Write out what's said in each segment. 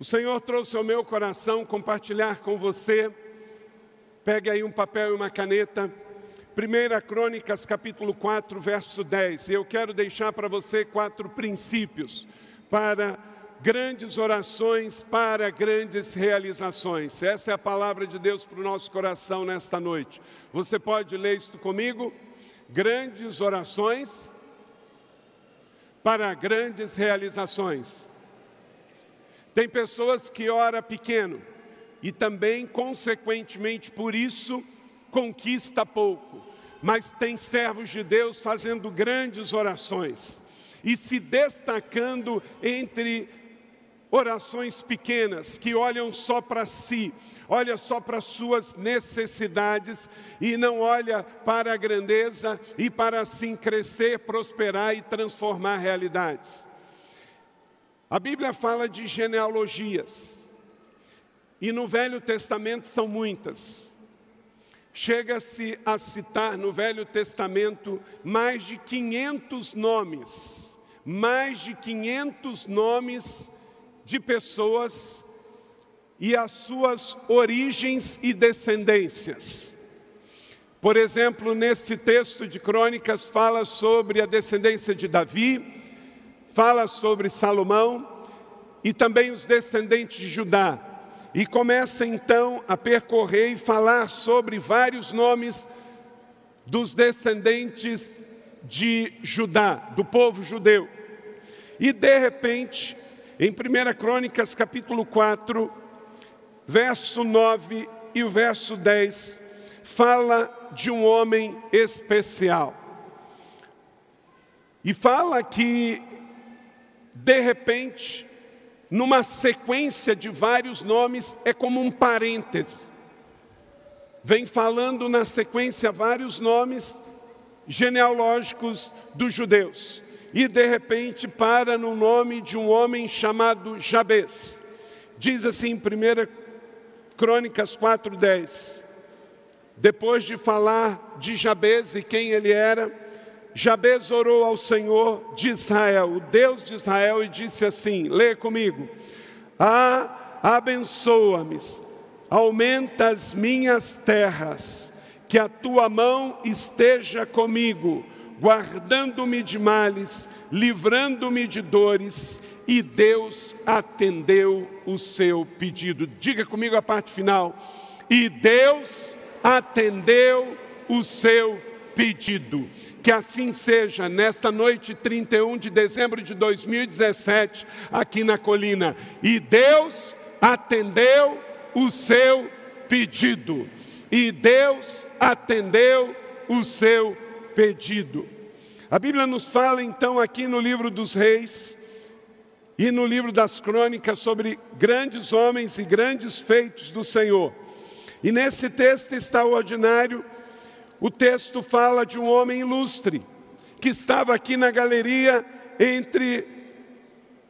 O Senhor trouxe ao meu coração compartilhar com você. Pegue aí um papel e uma caneta. 1 Crônicas, capítulo 4, verso 10. Eu quero deixar para você quatro princípios para grandes orações, para grandes realizações. Essa é a palavra de Deus para o nosso coração nesta noite. Você pode ler isto comigo? Grandes orações para grandes realizações. Tem pessoas que ora pequeno e também, consequentemente, por isso, conquista pouco. Mas tem servos de Deus fazendo grandes orações e se destacando entre orações pequenas que olham só para si, olha só para suas necessidades e não olha para a grandeza e para assim crescer, prosperar e transformar realidades. A Bíblia fala de genealogias, e no Velho Testamento são muitas. Chega-se a citar no Velho Testamento mais de 500 nomes, mais de 500 nomes de pessoas e as suas origens e descendências. Por exemplo, neste texto de Crônicas fala sobre a descendência de Davi, fala sobre Salomão e também os descendentes de Judá. E começa então a percorrer e falar sobre vários nomes dos descendentes de Judá, do povo judeu. E de repente, em 1 Crônicas capítulo 4, verso 9 e o verso 10, fala de um homem especial. E fala que de repente, numa sequência de vários nomes, é como um parêntese. Vem falando na sequência vários nomes genealógicos dos judeus. E de repente para no nome de um homem chamado Jabes. Diz assim em 1 Crônicas 4,10. Depois de falar de Jabes e quem ele era, Jabez orou ao Senhor de Israel, o Deus de Israel, e disse assim: lê comigo. Ah, abençoa-me, aumenta as minhas terras, que a tua mão esteja comigo, guardando-me de males, livrando-me de dores, e Deus atendeu o seu pedido. Diga comigo a parte final. E Deus atendeu o seu pedido. Que assim seja nesta noite 31 de dezembro de 2017, aqui na colina. E Deus atendeu o seu pedido. E Deus atendeu o seu pedido. A Bíblia nos fala então aqui no livro dos Reis e no livro das Crônicas sobre grandes homens e grandes feitos do Senhor. E nesse texto extraordinário, o texto fala de um homem ilustre que estava aqui na galeria entre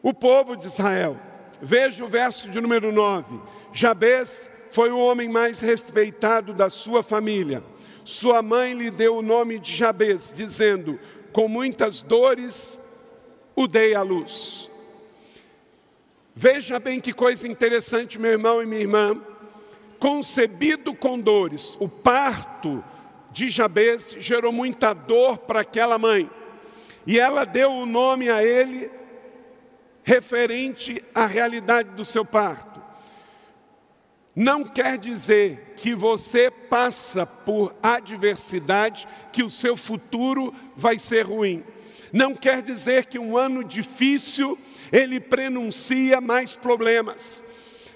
o povo de Israel. Veja o verso de número 9. Jabez foi o homem mais respeitado da sua família. Sua mãe lhe deu o nome de Jabez, dizendo: Com muitas dores o dei à luz. Veja bem que coisa interessante, meu irmão e minha irmã. Concebido com dores, o parto de Jabez gerou muita dor para aquela mãe. E ela deu o nome a ele referente à realidade do seu parto. Não quer dizer que você passa por adversidade, que o seu futuro vai ser ruim. Não quer dizer que um ano difícil ele prenuncia mais problemas.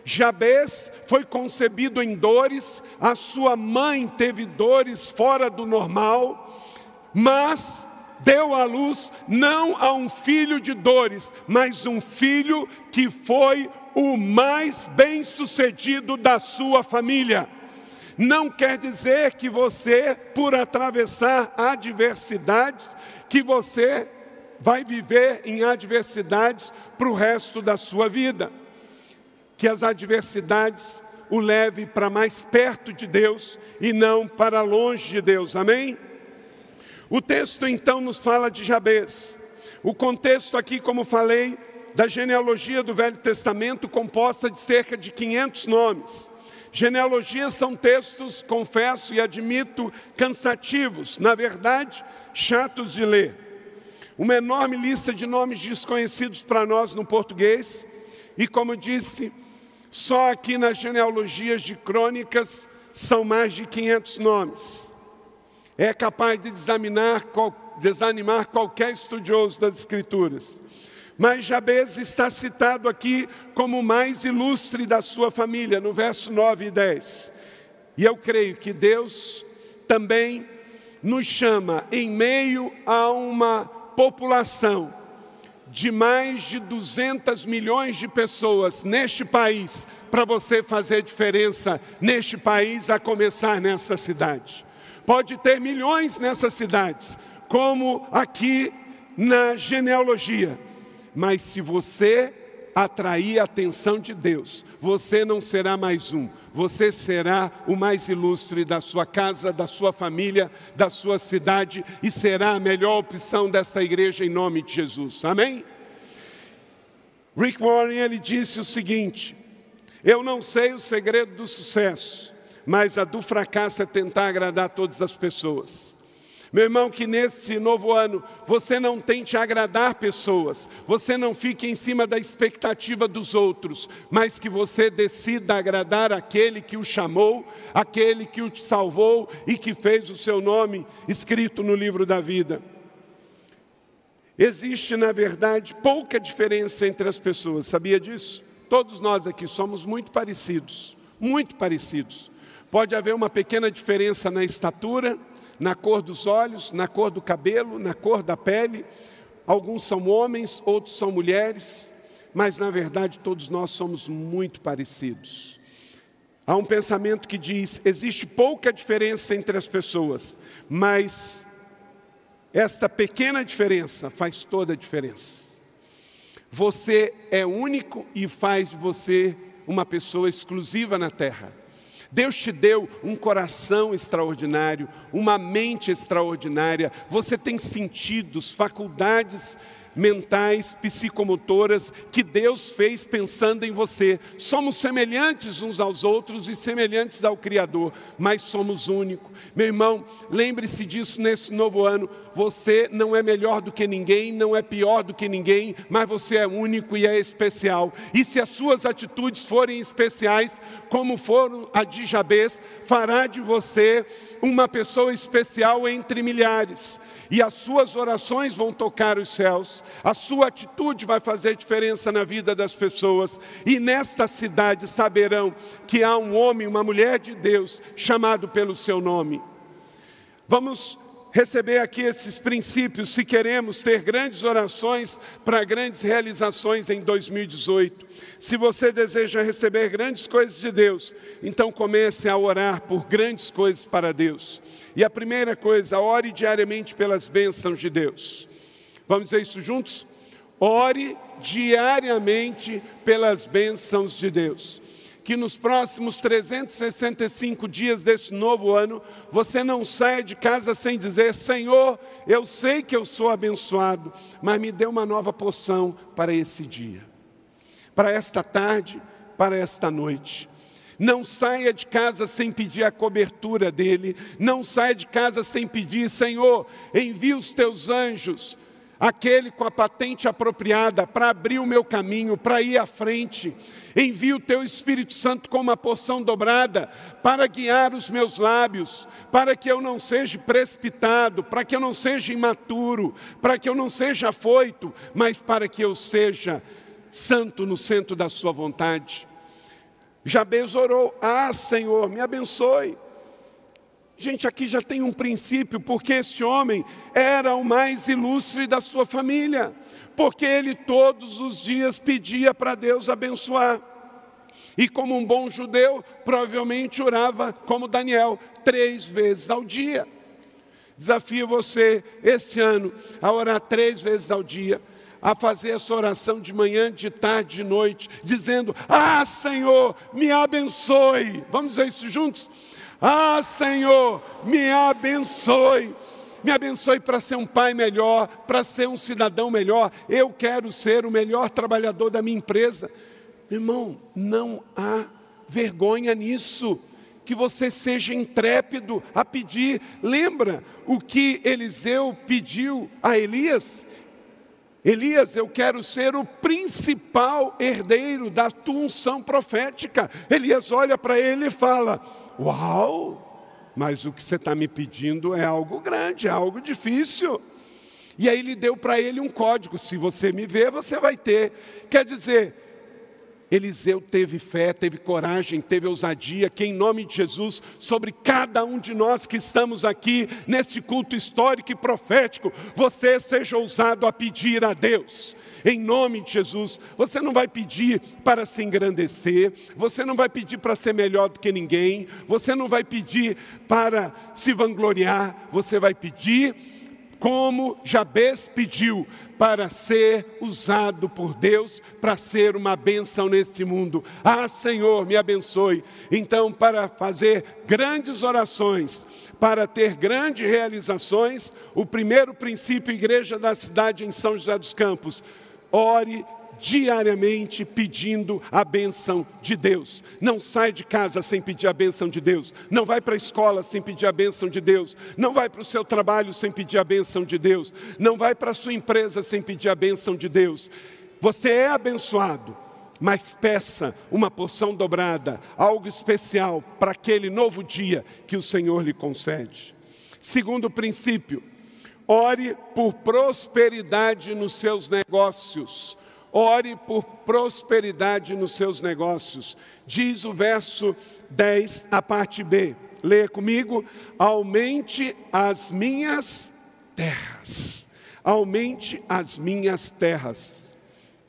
Jabez foi concebido em dores, a sua mãe teve dores fora do normal, mas deu à luz não a um filho de dores, mas um filho que foi o mais bem-sucedido da sua família. Não quer dizer que você, por atravessar adversidades, que você vai viver em adversidades para o resto da sua vida. Que as adversidades o leve para mais perto de Deus e não para longe de Deus. Amém? O texto então nos fala de Jabez. O contexto aqui, como falei, da genealogia do Velho Testamento, composta de cerca de 500 nomes. Genealogias são textos, confesso e admito, cansativos, na verdade, chatos de ler. Uma enorme lista de nomes desconhecidos para nós no português, e como disse, só aqui nas genealogias de crônicas são mais de 500 nomes. É capaz de desanimar, desanimar qualquer estudioso das Escrituras. Mas Jabez está citado aqui como o mais ilustre da sua família, no verso 9 e 10. E eu creio que Deus também nos chama em meio a uma população de mais de 200 milhões de pessoas neste país, para você fazer diferença neste país, a começar nessa cidade. Pode ter milhões nessas cidades, como aqui na genealogia, mas se você atrair a atenção de Deus, você não será mais um, você será o mais ilustre da sua casa, da sua família, da sua cidade e será a melhor opção dessa igreja em nome de Jesus. Amém? Rick Warren ele disse o seguinte: Eu não sei o segredo do sucesso, mas a do fracasso é tentar agradar todas as pessoas. Meu irmão, que nesse novo ano você não tente agradar pessoas, você não fique em cima da expectativa dos outros, mas que você decida agradar aquele que o chamou, aquele que o salvou e que fez o seu nome escrito no livro da vida. Existe, na verdade, pouca diferença entre as pessoas, sabia disso? Todos nós aqui somos muito parecidos, muito parecidos. Pode haver uma pequena diferença na estatura, na cor dos olhos, na cor do cabelo, na cor da pele. Alguns são homens, outros são mulheres, mas na verdade todos nós somos muito parecidos. Há um pensamento que diz: existe pouca diferença entre as pessoas, mas esta pequena diferença faz toda a diferença. Você é único e faz de você uma pessoa exclusiva na terra. Deus te deu um coração extraordinário, uma mente extraordinária, você tem sentidos, faculdades mentais, psicomotoras que Deus fez pensando em você. Somos semelhantes uns aos outros e semelhantes ao Criador, mas somos únicos. Meu irmão, lembre-se disso nesse novo ano. Você não é melhor do que ninguém, não é pior do que ninguém, mas você é único e é especial. E se as suas atitudes forem especiais, como foram a de Jabez, fará de você uma pessoa especial entre milhares e as suas orações vão tocar os céus, a sua atitude vai fazer diferença na vida das pessoas, e nesta cidade saberão que há um homem, uma mulher de Deus, chamado pelo seu nome. Vamos receber aqui esses princípios se queremos ter grandes orações para grandes realizações em 2018. Se você deseja receber grandes coisas de Deus, então comece a orar por grandes coisas para Deus. E a primeira coisa, ore diariamente pelas bênçãos de Deus. Vamos dizer isso juntos? Ore diariamente pelas bênçãos de Deus. Que nos próximos 365 dias desse novo ano, você não saia de casa sem dizer: Senhor, eu sei que eu sou abençoado, mas me dê uma nova porção para esse dia, para esta tarde, para esta noite. Não saia de casa sem pedir a cobertura dele. Não saia de casa sem pedir, Senhor, envia os teus anjos, aquele com a patente apropriada, para abrir o meu caminho, para ir à frente. Envia o teu Espírito Santo com uma porção dobrada para guiar os meus lábios, para que eu não seja precipitado, para que eu não seja imaturo, para que eu não seja afoito, mas para que eu seja santo no centro da Sua vontade. Jabez orou: Ah, Senhor, me abençoe. Gente, aqui já tem um princípio, porque esse homem era o mais ilustre da sua família, porque ele todos os dias pedia para Deus abençoar. E como um bom judeu, provavelmente orava como Daniel, três vezes ao dia. Desafio você esse ano a orar três vezes ao dia, a fazer essa oração de manhã, de tarde, de noite, dizendo: Ah, Senhor, me abençoe. Vamos dizer isso juntos? Ah, Senhor, me abençoe. Me abençoe para ser um pai melhor, para ser um cidadão melhor. Eu quero ser o melhor trabalhador da minha empresa. Irmão, não há vergonha nisso. Que você seja intrépido a pedir. Lembra o que Eliseu pediu a Elias? Elias, eu quero ser o principal herdeiro da tua unção profética. Elias olha para ele e fala: Uau! Mas o que você está me pedindo é algo grande, é algo difícil. E aí ele deu para ele um código: se você me ver, você vai ter. Quer dizer, Eliseu teve fé, teve coragem, teve ousadia, que em nome de Jesus, sobre cada um de nós que estamos aqui nesse culto histórico e profético, você seja ousado a pedir a Deus em nome de Jesus. Você não vai pedir para se engrandecer, você não vai pedir para ser melhor do que ninguém, você não vai pedir para se vangloriar, você vai pedir como Jabez pediu, para ser usado por Deus, para ser uma bênção neste mundo. Ah, Senhor, me abençoe. Então, para fazer grandes orações, para ter grandes realizações, o primeiro princípio, igreja da cidade em São José dos Campos, ore diariamente pedindo a benção de Deus. Não sai de casa sem pedir a benção de Deus. Não vai para a escola sem pedir a benção de Deus. Não vai para o seu trabalho sem pedir a benção de Deus. Não vai para a sua empresa sem pedir a benção de Deus. Você é abençoado, mas peça uma porção dobrada, algo especial para aquele novo dia que o Senhor lhe concede. Segundo princípio, Ore por prosperidade nos seus negócios. Ore por prosperidade nos seus negócios. Diz o verso 10, a parte B. Leia comigo. Aumente as minhas terras. Aumente as minhas terras.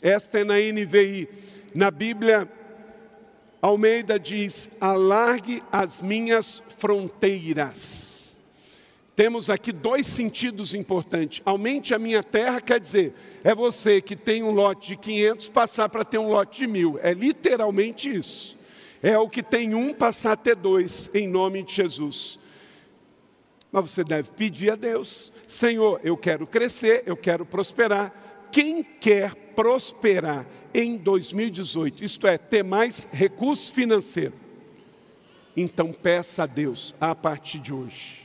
Esta é na NVI. Na Bíblia, Almeida diz: alargue as minhas fronteiras. Temos aqui dois sentidos importantes. Aumente a minha terra quer dizer, é você que tem um lote de 500 passar para ter um lote de mil. É literalmente isso. É o que tem um passar a ter dois, em nome de Jesus. Mas você deve pedir a Deus: Senhor, eu quero crescer, eu quero prosperar. Quem quer prosperar em 2018, isto é, ter mais recurso financeiro, então peça a Deus a partir de hoje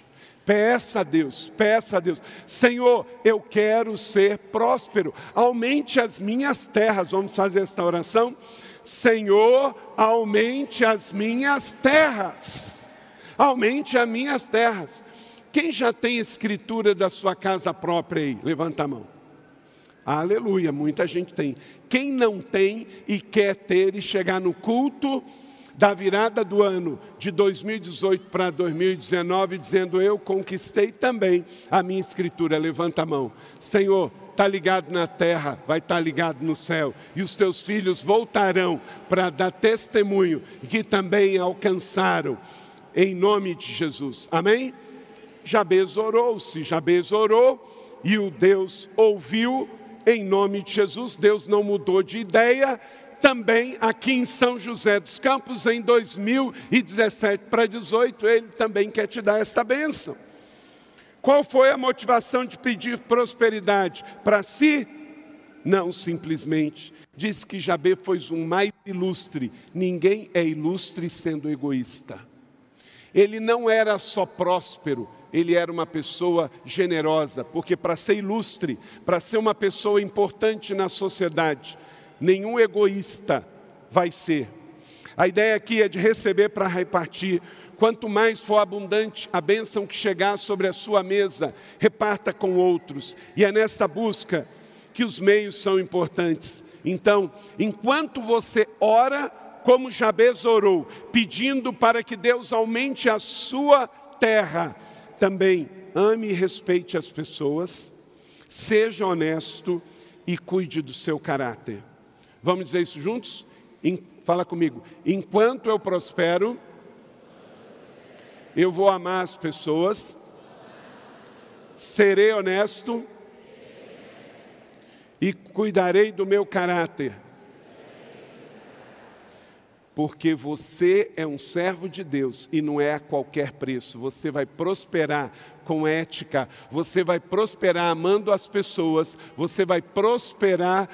Peça a Deus, peça a Deus, Senhor, eu quero ser próspero, aumente as minhas terras. Vamos fazer esta oração? Senhor, aumente as minhas terras, aumente as minhas terras. Quem já tem escritura da sua casa própria aí? Levanta a mão. Aleluia, muita gente tem. Quem não tem e quer ter e chegar no culto, da virada do ano de 2018 para 2019, dizendo: Eu conquistei também a minha escritura. Levanta a mão, Senhor. Está ligado na terra, vai estar tá ligado no céu, e os teus filhos voltarão para dar testemunho que também alcançaram, em nome de Jesus. Amém? Jabez orou, se Jabez orou, e o Deus ouviu, em nome de Jesus, Deus não mudou de ideia, também aqui em São José dos Campos, em 2017 para 18, ele também quer te dar esta bênção. Qual foi a motivação de pedir prosperidade para si? Não simplesmente. Diz que Jabé foi um mais ilustre. Ninguém é ilustre sendo egoísta. Ele não era só próspero, ele era uma pessoa generosa, porque para ser ilustre, para ser uma pessoa importante na sociedade, nenhum egoísta vai ser. A ideia aqui é de receber para repartir. Quanto mais for abundante a bênção que chegar sobre a sua mesa, reparta com outros. E é nessa busca que os meios são importantes. Então, enquanto você ora, como Jabez orou, pedindo para que Deus aumente a sua terra, também ame e respeite as pessoas, seja honesto e cuide do seu caráter. Vamos dizer isso juntos? Fala comigo. Enquanto eu prospero, eu vou amar as pessoas, serei honesto e cuidarei do meu caráter. Porque você é um servo de Deus e não é a qualquer preço. Você vai prosperar com ética, você vai prosperar amando as pessoas, você vai prosperar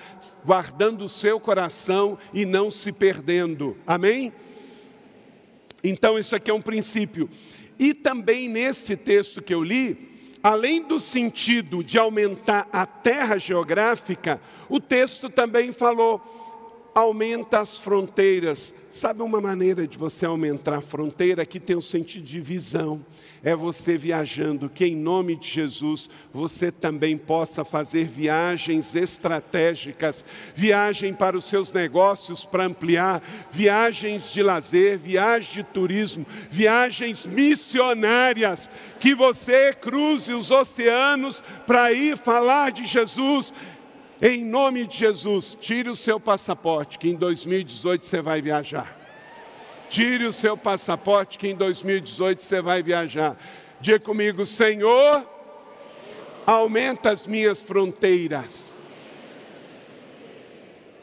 guardando o seu coração e não se perdendo. Amém? Então, isso aqui é um princípio. E também nesse texto que eu li, além do sentido de aumentar a terra geográfica, o texto também falou: aumenta as fronteiras. Sabe uma maneira de você aumentar a fronteira que tem um sentido de visão? é você viajando, que em nome de Jesus você também possa fazer viagens estratégicas, viagem para os seus negócios para ampliar, viagens de lazer, viagens de turismo, viagens missionárias, que você cruze os oceanos para ir falar de Jesus. Em nome de Jesus, tire o seu passaporte, que em 2018 você vai viajar. Tire o seu passaporte que em 2018 você vai viajar. Diga comigo, Senhor, aumenta as minhas fronteiras.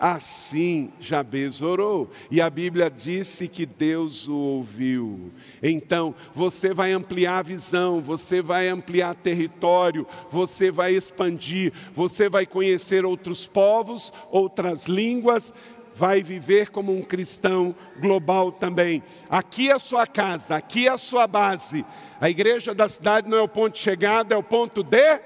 Assim Jabez orou, e a Bíblia disse que Deus o ouviu. Então, você vai ampliar a visão, você vai ampliar território, você vai expandir, você vai conhecer outros povos, outras línguas, vai viver como um cristão global também. Aqui é a sua casa, aqui é a sua base. A igreja da cidade não é o ponto de chegada, é o ponto de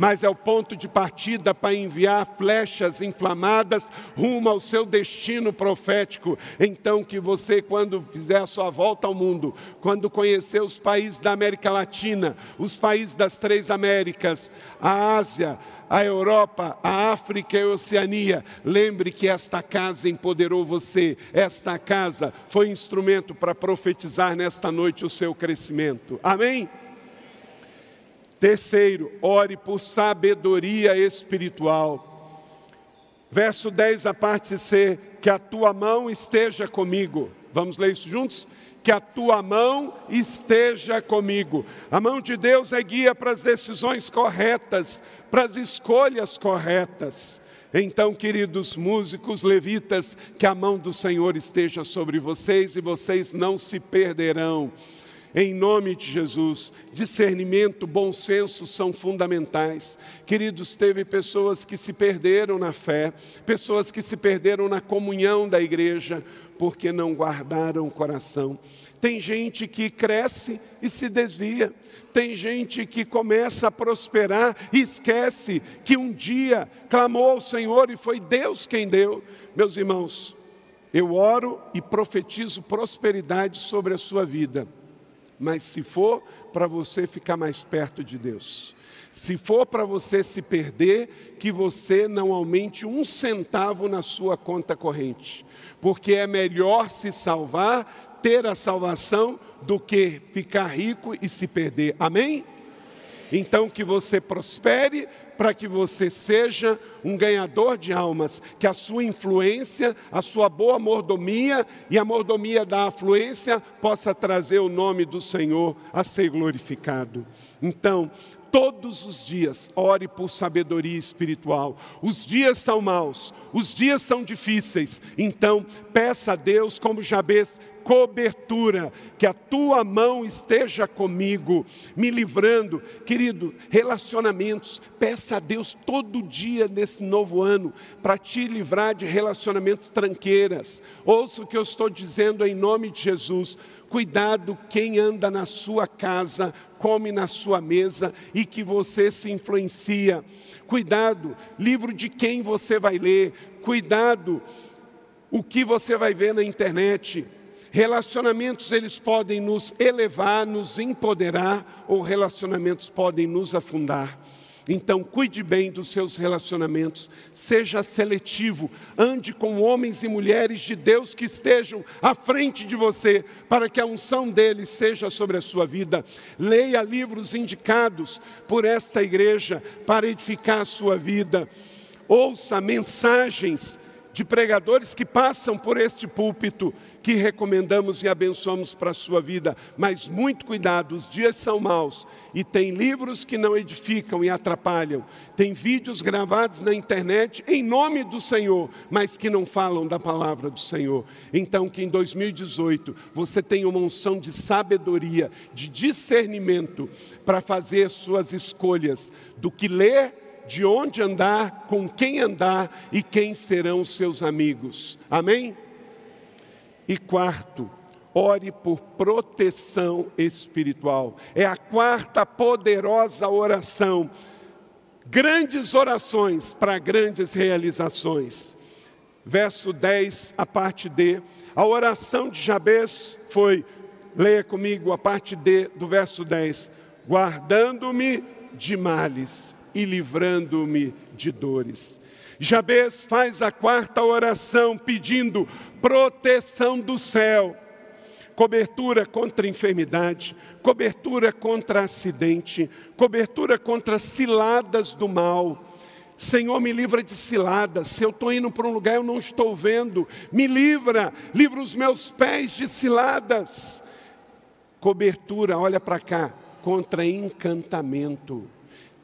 mas é o ponto de partida para enviar flechas inflamadas rumo ao seu destino profético. Então, que você, quando fizer a sua volta ao mundo, quando conhecer os países da América Latina, os países das três Américas, a Ásia, a Europa, a África e a Oceania. Lembre que esta casa empoderou você, esta casa foi instrumento para profetizar nesta noite o seu crescimento. Amém? Terceiro, ore por sabedoria espiritual. Verso 10, a parte C, que a tua mão esteja comigo. Vamos ler isso juntos? que a tua mão esteja comigo. A mão de Deus é guia para as decisões corretas, para as escolhas corretas. Então, queridos músicos levitas, que a mão do Senhor esteja sobre vocês e vocês não se perderão. Em nome de Jesus, discernimento, bom senso são fundamentais. Queridos, teve pessoas que se perderam na fé, pessoas que se perderam na comunhão da igreja, porque não guardaram o coração. Tem gente que cresce e se desvia. Tem gente que começa a prosperar e esquece que um dia clamou ao Senhor e foi Deus quem deu. Meus irmãos, eu oro e profetizo prosperidade sobre a sua vida. Mas se for para você ficar mais perto de Deus, se for para você se perder, que você não aumente um centavo na sua conta corrente, porque é melhor se salvar, ter a salvação, do que ficar rico e se perder. Amém? Então que você prospere para que você seja um ganhador de almas, que a sua influência, a sua boa mordomia e a mordomia da afluência possa trazer o nome do Senhor a ser glorificado. Então, todos os dias, ore por sabedoria espiritual. Os dias são maus, os dias são difíceis, então peça a Deus, como Jabez, cobertura, que a tua mão esteja comigo, me livrando. Querido, relacionamentos, peça a Deus todo dia nesse novo ano para te livrar de relacionamentos tranqueiras. Ouça o que eu estou dizendo em nome de Jesus. Cuidado quem anda na sua casa, come na sua mesa e que você se influencia. Cuidado, livro de quem você vai ler. Cuidado, o que você vai ver na internet. Relacionamentos eles podem nos elevar, nos empoderar, ou relacionamentos podem nos afundar. Então, cuide bem dos seus relacionamentos, seja seletivo, ande com homens e mulheres de Deus que estejam à frente de você, para que a unção deles seja sobre a sua vida. Leia livros indicados por esta igreja para edificar a sua vida. Ouça mensagens de pregadores que passam por este púlpito que recomendamos e abençoamos para a sua vida, mas muito cuidado, os dias são maus e tem livros que não edificam e atrapalham, tem vídeos gravados na internet em nome do Senhor, mas que não falam da palavra do Senhor. Então, que em 2018 você tenha uma unção de sabedoria, de discernimento para fazer suas escolhas do que ler de onde andar, com quem andar e quem serão seus amigos. Amém? E quarto, ore por proteção espiritual. É a quarta poderosa oração. Grandes orações para grandes realizações. Verso 10, a parte D. A oração de Jabez foi, leia comigo a parte D do verso 10: guardando-me de males e livrando-me de dores. Jabez faz a quarta oração pedindo proteção do céu, cobertura contra enfermidade, cobertura contra acidente, cobertura contra ciladas do mal. Senhor, me livra de ciladas. Se eu estou indo para um lugar eu não estou vendo, me livra, livra os meus pés de ciladas. Cobertura, olha para cá, contra encantamento.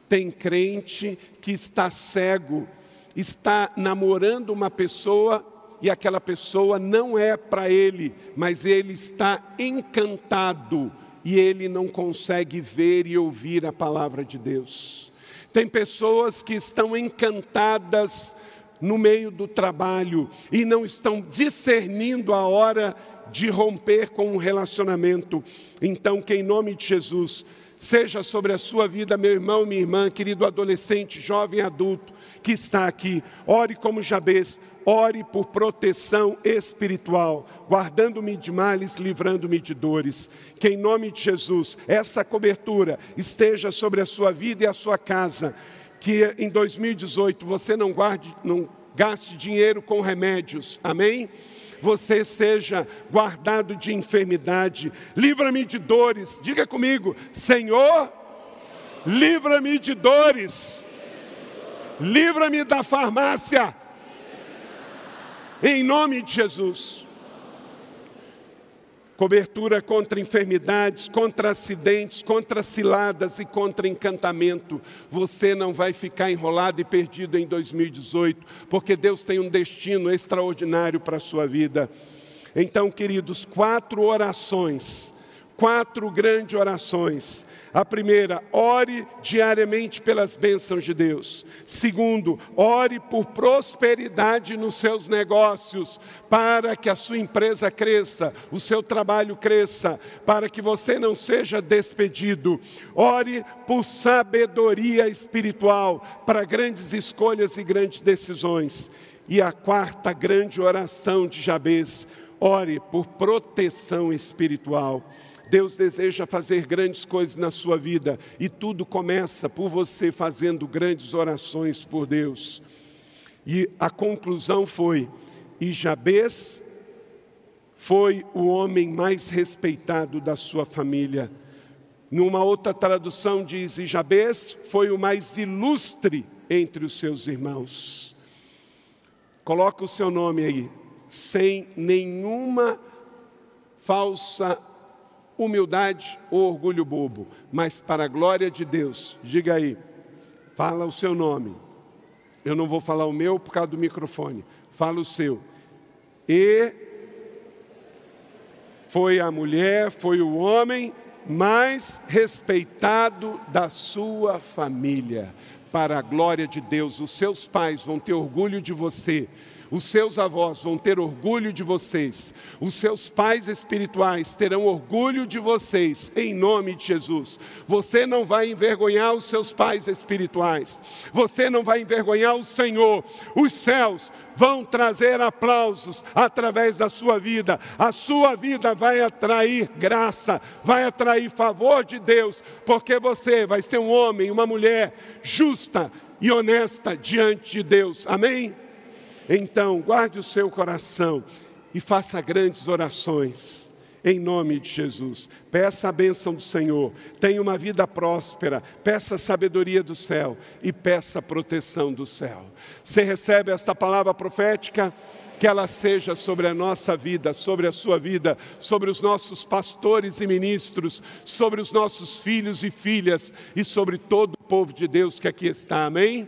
Tem crente que está cego, está namorando uma pessoa e aquela pessoa não é para ele, mas ele está encantado e ele não consegue ver e ouvir a palavra de Deus. Tem pessoas que estão encantadas no meio do trabalho e não estão discernindo a hora de romper com um relacionamento. Então, que em nome de Jesus, seja sobre a sua vida, meu irmão, minha irmã, querido adolescente, jovem adulto que está aqui, ore como Jabez, ore por proteção espiritual, guardando-me de males, livrando-me de dores. Que em nome de Jesus, essa cobertura esteja sobre a sua vida e a sua casa. Que em 2018 você não guarde, não gaste dinheiro com remédios. Amém? Você seja guardado de enfermidade. Livra-me de dores. Diga comigo, Senhor, livra-me de dores. Livra-me da farmácia em nome de Jesus. Cobertura contra enfermidades, contra acidentes, contra ciladas e contra encantamento. Você não vai ficar enrolado e perdido em 2018, porque Deus tem um destino extraordinário para a sua vida. Então, queridos, quatro orações, quatro grandes orações a primeira, ore diariamente pelas bênçãos de Deus. Segundo, ore por prosperidade nos seus negócios, para que a sua empresa cresça, o seu trabalho cresça, para que você não seja despedido. Ore por sabedoria espiritual, para grandes escolhas e grandes decisões. E a quarta grande oração de Jabez, ore por proteção espiritual. Deus deseja fazer grandes coisas na sua vida e tudo começa por você fazendo grandes orações por Deus. E a conclusão foi: e Jabez foi o homem mais respeitado da sua família. Numa outra tradução diz: e Jabez foi o mais ilustre entre os seus irmãos. Coloca o seu nome aí, sem nenhuma falsa humildade ou orgulho bobo, mas para a glória de Deus. Diga aí, fala o seu nome. Eu não vou falar o meu por causa do microfone. Fala o seu. E foi a mulher, foi o homem mais respeitado da sua família. Para a glória de Deus, os seus pais vão ter orgulho de você Os seus avós vão ter orgulho de vocês, os seus pais espirituais terão orgulho de vocês, em nome de Jesus. Você não vai envergonhar os seus pais espirituais, você não vai envergonhar o Senhor, os céus vão trazer aplausos através da sua vida. A sua vida vai atrair graça, vai atrair favor de Deus, porque você vai ser um homem, uma mulher justa e honesta diante de Deus. Amém? Então, guarde o seu coração e faça grandes orações. Em nome de Jesus, peça a bênção do Senhor, tenha uma vida próspera, peça a sabedoria do céu e peça a proteção do céu. Você recebe esta palavra profética? que ela seja sobre a nossa vida, sobre a sua vida, sobre os nossos pastores e ministros, sobre os nossos filhos e filhas e sobre todo o povo de Deus que aqui está. Amém?